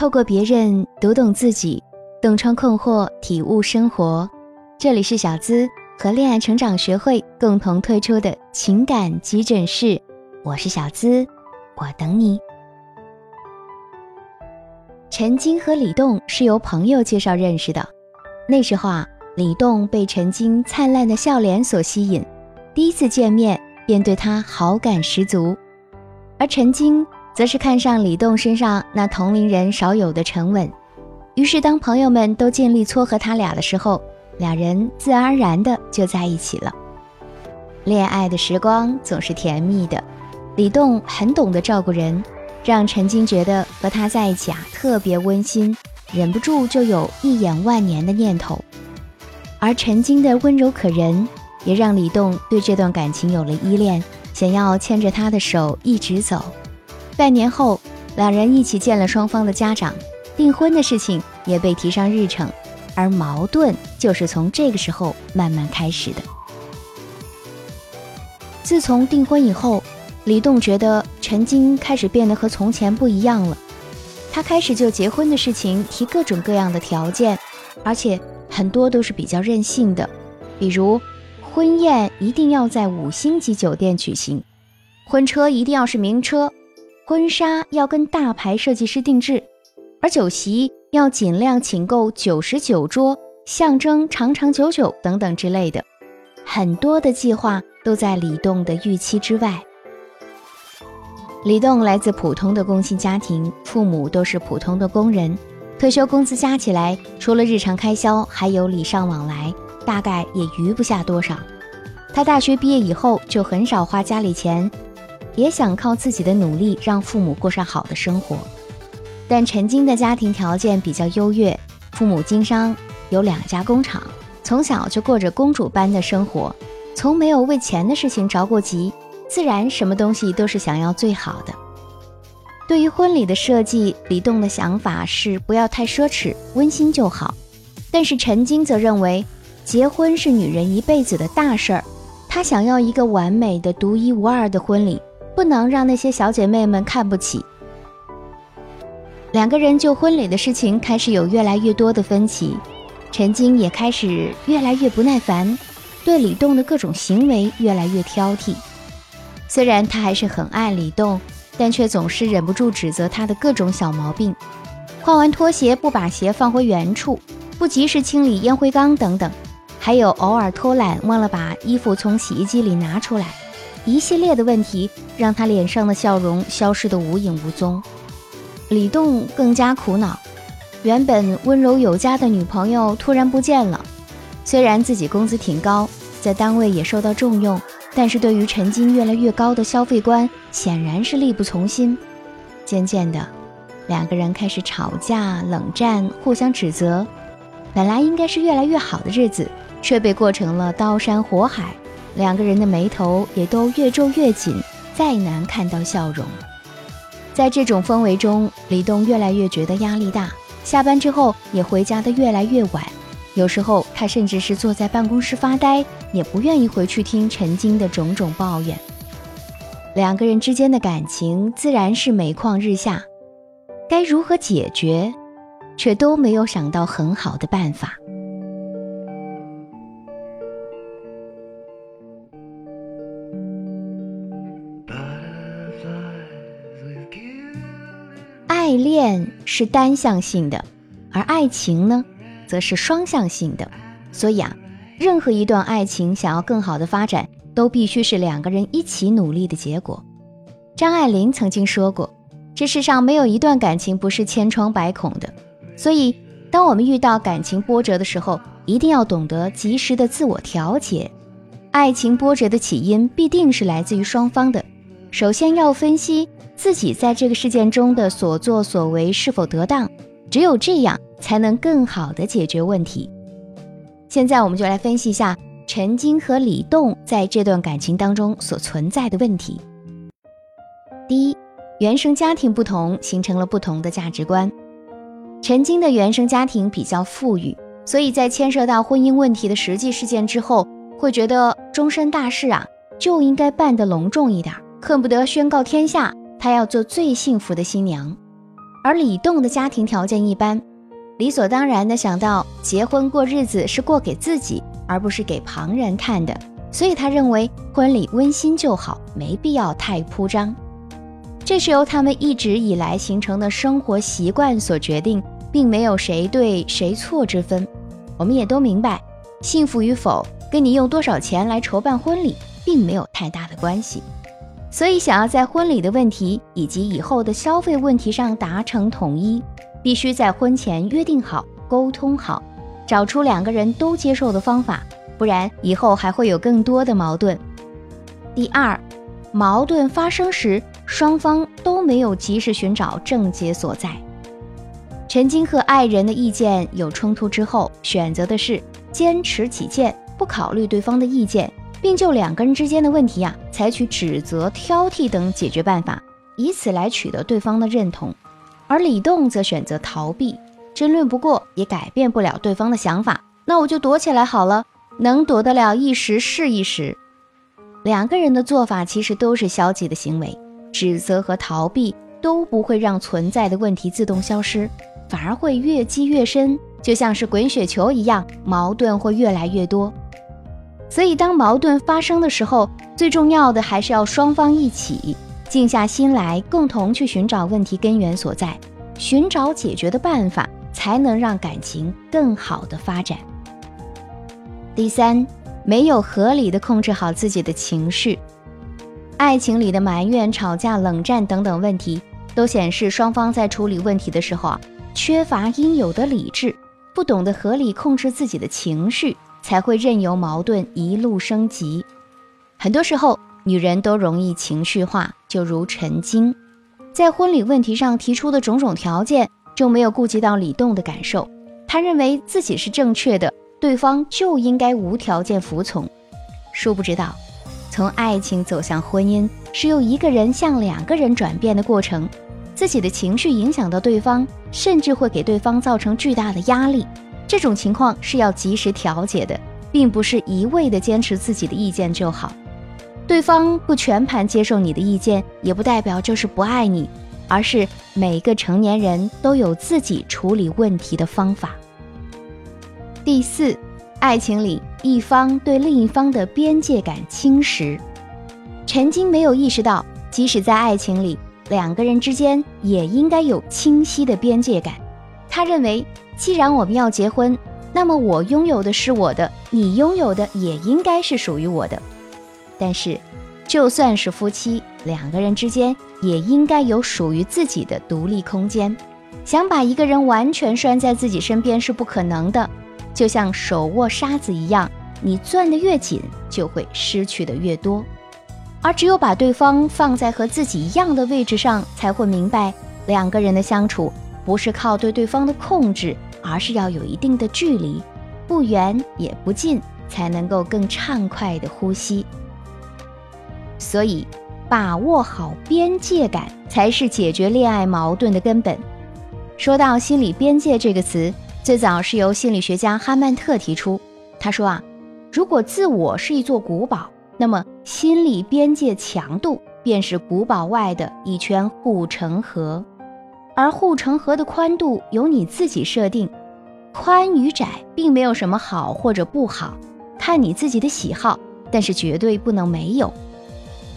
透过别人读懂自己，洞穿困惑，体悟生活。这里是小资和恋爱成长学会共同推出的情感急诊室，我是小资，我等你。陈晶和李栋是由朋友介绍认识的，那时候啊，李栋被陈晶灿烂的笑脸所吸引，第一次见面便对他好感十足，而陈晶。则是看上李栋身上那同龄人少有的沉稳，于是当朋友们都尽力撮合他俩的时候，两人自然而然的就在一起了。恋爱的时光总是甜蜜的，李栋很懂得照顾人，让陈晶觉得和他在一起啊特别温馨，忍不住就有一眼万年的念头。而陈晶的温柔可人，也让李栋对这段感情有了依恋，想要牵着她的手一直走。半年后，两人一起见了双方的家长，订婚的事情也被提上日程，而矛盾就是从这个时候慢慢开始的。自从订婚以后，李栋觉得陈晶开始变得和从前不一样了，他开始就结婚的事情提各种各样的条件，而且很多都是比较任性的，比如婚宴一定要在五星级酒店举行，婚车一定要是名车。婚纱要跟大牌设计师定制，而酒席要尽量请够九十九桌，象征长长久久等等之类的，很多的计划都在李栋的预期之外。李栋来自普通的工薪家庭，父母都是普通的工人，退休工资加起来，除了日常开销，还有礼尚往来，大概也余不下多少。他大学毕业以后就很少花家里钱。也想靠自己的努力让父母过上好的生活，但陈晶的家庭条件比较优越，父母经商，有两家工厂，从小就过着公主般的生活，从没有为钱的事情着过急，自然什么东西都是想要最好的。对于婚礼的设计，李栋的想法是不要太奢侈，温馨就好。但是陈晶则认为，结婚是女人一辈子的大事儿，她想要一个完美的、独一无二的婚礼。不能让那些小姐妹们看不起。两个人就婚礼的事情开始有越来越多的分歧，陈晶也开始越来越不耐烦，对李栋的各种行为越来越挑剔。虽然他还是很爱李栋，但却总是忍不住指责他的各种小毛病：换完拖鞋不把鞋放回原处，不及时清理烟灰缸等等，还有偶尔偷懒忘了把衣服从洗衣机里拿出来。一系列的问题让他脸上的笑容消失得无影无踪，李栋更加苦恼。原本温柔有加的女朋友突然不见了，虽然自己工资挺高，在单位也受到重用，但是对于陈金越来越高的消费观，显然是力不从心。渐渐的，两个人开始吵架、冷战，互相指责。本来应该是越来越好的日子，却被过成了刀山火海。两个人的眉头也都越皱越紧，再难看到笑容。在这种氛围中，李栋越来越觉得压力大，下班之后也回家的越来越晚。有时候他甚至是坐在办公室发呆，也不愿意回去听陈晶的种种抱怨。两个人之间的感情自然是每况日下，该如何解决，却都没有想到很好的办法。爱恋是单向性的，而爱情呢，则是双向性的。所以啊，任何一段爱情想要更好的发展，都必须是两个人一起努力的结果。张爱玲曾经说过：“这世上没有一段感情不是千疮百孔的。”所以，当我们遇到感情波折的时候，一定要懂得及时的自我调节。爱情波折的起因必定是来自于双方的，首先要分析。自己在这个事件中的所作所为是否得当？只有这样才能更好的解决问题。现在我们就来分析一下陈晶和李栋在这段感情当中所存在的问题。第一，原生家庭不同，形成了不同的价值观。陈晶的原生家庭比较富裕，所以在牵涉到婚姻问题的实际事件之后，会觉得终身大事啊就应该办得隆重一点，恨不得宣告天下。她要做最幸福的新娘，而李栋的家庭条件一般，理所当然的想到结婚过日子是过给自己，而不是给旁人看的，所以他认为婚礼温馨就好，没必要太铺张。这是由他们一直以来形成的生活习惯所决定，并没有谁对谁错之分。我们也都明白，幸福与否跟你用多少钱来筹办婚礼并没有太大的关系。所以，想要在婚礼的问题以及以后的消费问题上达成统一，必须在婚前约定好、沟通好，找出两个人都接受的方法，不然以后还会有更多的矛盾。第二，矛盾发生时，双方都没有及时寻找症结所在。陈晶和爱人的意见有冲突之后，选择的是坚持己见，不考虑对方的意见。并就两个人之间的问题啊，采取指责、挑剔等解决办法，以此来取得对方的认同。而李栋则选择逃避，争论不过也改变不了对方的想法，那我就躲起来好了，能躲得了一时是一时。两个人的做法其实都是消极的行为，指责和逃避都不会让存在的问题自动消失，反而会越积越深，就像是滚雪球一样，矛盾会越来越多。所以，当矛盾发生的时候，最重要的还是要双方一起静下心来，共同去寻找问题根源所在，寻找解决的办法，才能让感情更好的发展。第三，没有合理的控制好自己的情绪，爱情里的埋怨、吵架、冷战等等问题，都显示双方在处理问题的时候啊，缺乏应有的理智，不懂得合理控制自己的情绪。才会任由矛盾一路升级。很多时候，女人都容易情绪化，就如陈晶，在婚礼问题上提出的种种条件，就没有顾及到李栋的感受。她认为自己是正确的，对方就应该无条件服从。殊不知道，从爱情走向婚姻，是由一个人向两个人转变的过程。自己的情绪影响到对方，甚至会给对方造成巨大的压力。这种情况是要及时调解的，并不是一味的坚持自己的意见就好。对方不全盘接受你的意见，也不代表就是不爱你，而是每个成年人都有自己处理问题的方法。第四，爱情里一方对另一方的边界感侵蚀。陈晶没有意识到，即使在爱情里，两个人之间也应该有清晰的边界感。他认为。既然我们要结婚，那么我拥有的是我的，你拥有的也应该是属于我的。但是，就算是夫妻，两个人之间也应该有属于自己的独立空间。想把一个人完全拴在自己身边是不可能的，就像手握沙子一样，你攥得越紧，就会失去的越多。而只有把对方放在和自己一样的位置上，才会明白，两个人的相处不是靠对对方的控制。而是要有一定的距离，不远也不近，才能够更畅快的呼吸。所以，把握好边界感才是解决恋爱矛盾的根本。说到心理边界这个词，最早是由心理学家哈曼特提出。他说啊，如果自我是一座古堡，那么心理边界强度便是古堡外的一圈护城河。而护城河的宽度由你自己设定，宽与窄并没有什么好或者不好，看你自己的喜好，但是绝对不能没有。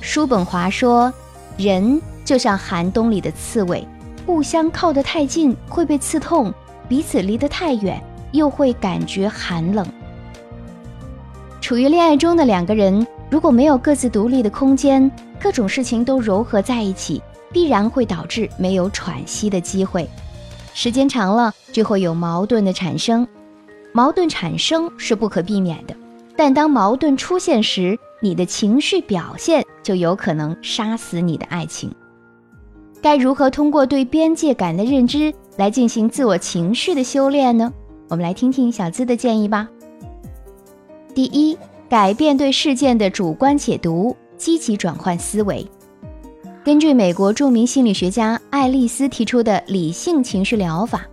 叔本华说，人就像寒冬里的刺猬，互相靠得太近会被刺痛，彼此离得太远又会感觉寒冷。处于恋爱中的两个人，如果没有各自独立的空间，各种事情都糅合在一起。必然会导致没有喘息的机会，时间长了就会有矛盾的产生。矛盾产生是不可避免的，但当矛盾出现时，你的情绪表现就有可能杀死你的爱情。该如何通过对边界感的认知来进行自我情绪的修炼呢？我们来听听小资的建议吧。第一，改变对事件的主观解读，积极转换思维。根据美国著名心理学家爱丽丝提出的理性情绪疗法，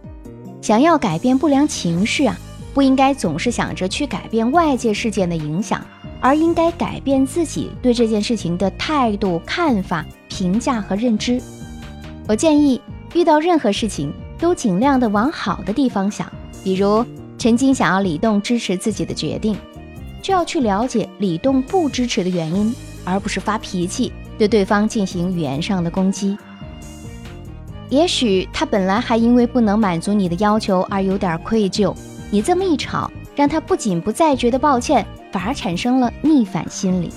想要改变不良情绪啊，不应该总是想着去改变外界事件的影响，而应该改变自己对这件事情的态度、看法、评价和认知。我建议遇到任何事情都尽量的往好的地方想。比如陈晶想要李栋支持自己的决定，就要去了解李栋不支持的原因，而不是发脾气对对方进行语言上的攻击。也许他本来还因为不能满足你的要求而有点愧疚，你这么一吵，让他不仅不再觉得抱歉，反而产生了逆反心理。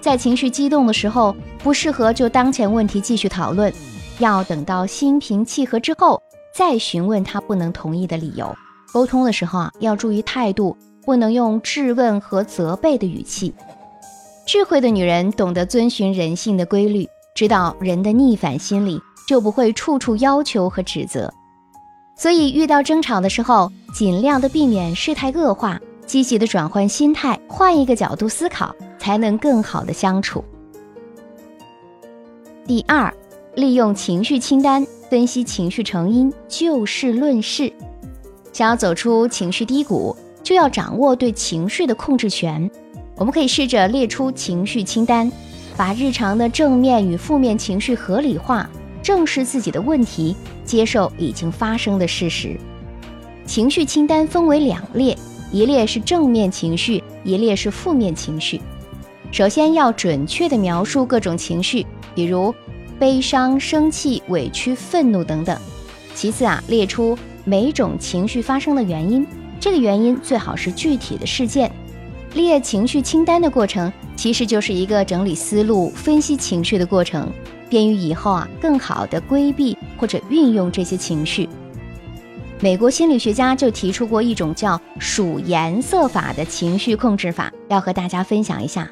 在情绪激动的时候，不适合就当前问题继续讨论，要等到心平气和之后再询问他不能同意的理由。沟通的时候啊，要注意态度，不能用质问和责备的语气。智慧的女人懂得遵循人性的规律，知道人的逆反心理。就不会处处要求和指责，所以遇到争吵的时候，尽量的避免事态恶化，积极的转换心态，换一个角度思考，才能更好的相处。第二，利用情绪清单分析情绪成因，就事论事。想要走出情绪低谷，就要掌握对情绪的控制权。我们可以试着列出情绪清单，把日常的正面与负面情绪合理化。正视自己的问题，接受已经发生的事实。情绪清单分为两列，一列是正面情绪，一列是负面情绪。首先要准确地描述各种情绪，比如悲伤、生气、委屈、愤怒等等。其次啊，列出每种情绪发生的原因，这个原因最好是具体的事件。列情绪清单的过程，其实就是一个整理思路、分析情绪的过程。便于以后啊更好的规避或者运用这些情绪。美国心理学家就提出过一种叫数颜色法的情绪控制法，要和大家分享一下。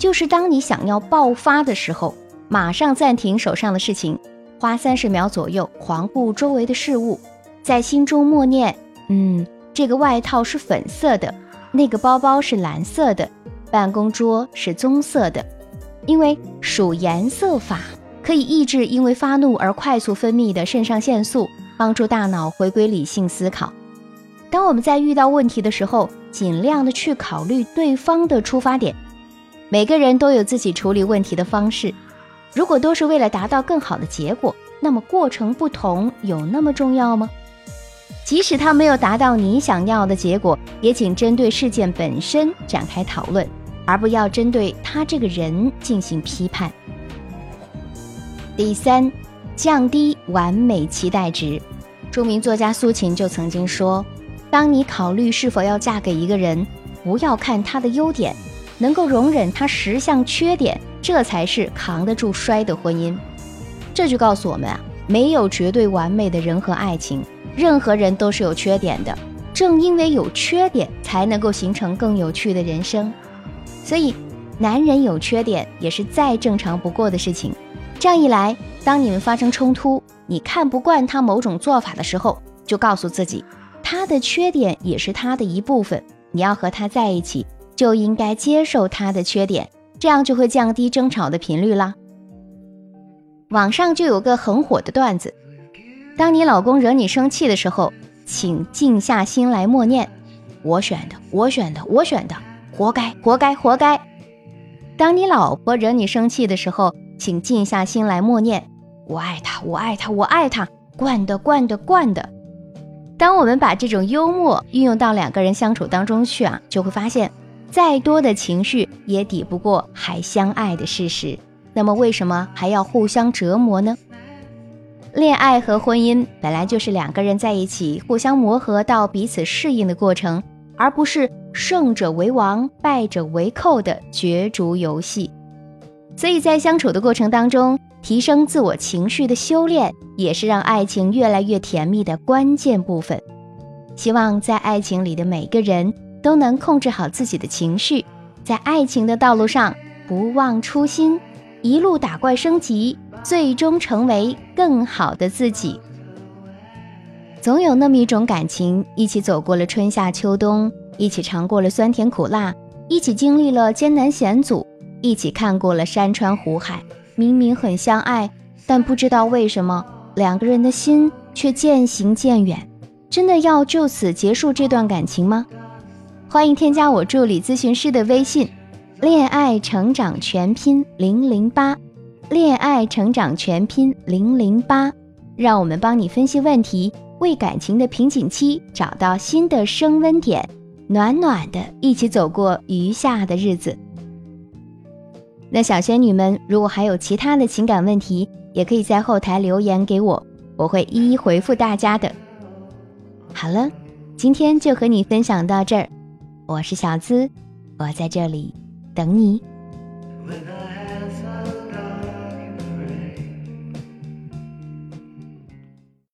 就是当你想要爆发的时候，马上暂停手上的事情，花三十秒左右环顾周围的事物，在心中默念：嗯，这个外套是粉色的，那个包包是蓝色的，办公桌是棕色的。因为数颜色法。可以抑制因为发怒而快速分泌的肾上腺素，帮助大脑回归理性思考。当我们在遇到问题的时候，尽量的去考虑对方的出发点。每个人都有自己处理问题的方式，如果都是为了达到更好的结果，那么过程不同有那么重要吗？即使他没有达到你想要的结果，也请针对事件本身展开讨论，而不要针对他这个人进行批判。第三，降低完美期待值。著名作家苏秦就曾经说：“当你考虑是否要嫁给一个人，不要看他的优点，能够容忍他十项缺点，这才是扛得住摔的婚姻。”这就告诉我们啊，没有绝对完美的人和爱情，任何人都是有缺点的。正因为有缺点，才能够形成更有趣的人生。所以，男人有缺点也是再正常不过的事情。这样一来，当你们发生冲突，你看不惯他某种做法的时候，就告诉自己，他的缺点也是他的一部分。你要和他在一起，就应该接受他的缺点，这样就会降低争吵的频率啦。网上就有个很火的段子：当你老公惹你生气的时候，请静下心来默念：“我选的，我选的，我选的，活该，活该，活该。”当你老婆惹你生气的时候，请静下心来默念：“我爱他，我爱他，我爱他，惯的，惯的，惯的。”当我们把这种幽默运用到两个人相处当中去啊，就会发现，再多的情绪也抵不过还相爱的事实。那么，为什么还要互相折磨呢？恋爱和婚姻本来就是两个人在一起互相磨合到彼此适应的过程，而不是胜者为王、败者为寇的角逐游戏。所以在相处的过程当中，提升自我情绪的修炼，也是让爱情越来越甜蜜的关键部分。希望在爱情里的每个人都能控制好自己的情绪，在爱情的道路上不忘初心，一路打怪升级，最终成为更好的自己。总有那么一种感情，一起走过了春夏秋冬，一起尝过了酸甜苦辣，一起经历了艰难险阻。一起看过了山川湖海，明明很相爱，但不知道为什么两个人的心却渐行渐远。真的要就此结束这段感情吗？欢迎添加我助理咨询师的微信，恋爱成长全拼零零八，恋爱成长全拼零零八。让我们帮你分析问题，为感情的瓶颈期找到新的升温点，暖暖的一起走过余下的日子。那小仙女们，如果还有其他的情感问题，也可以在后台留言给我，我会一一回复大家的。好了，今天就和你分享到这儿，我是小资，我在这里等你。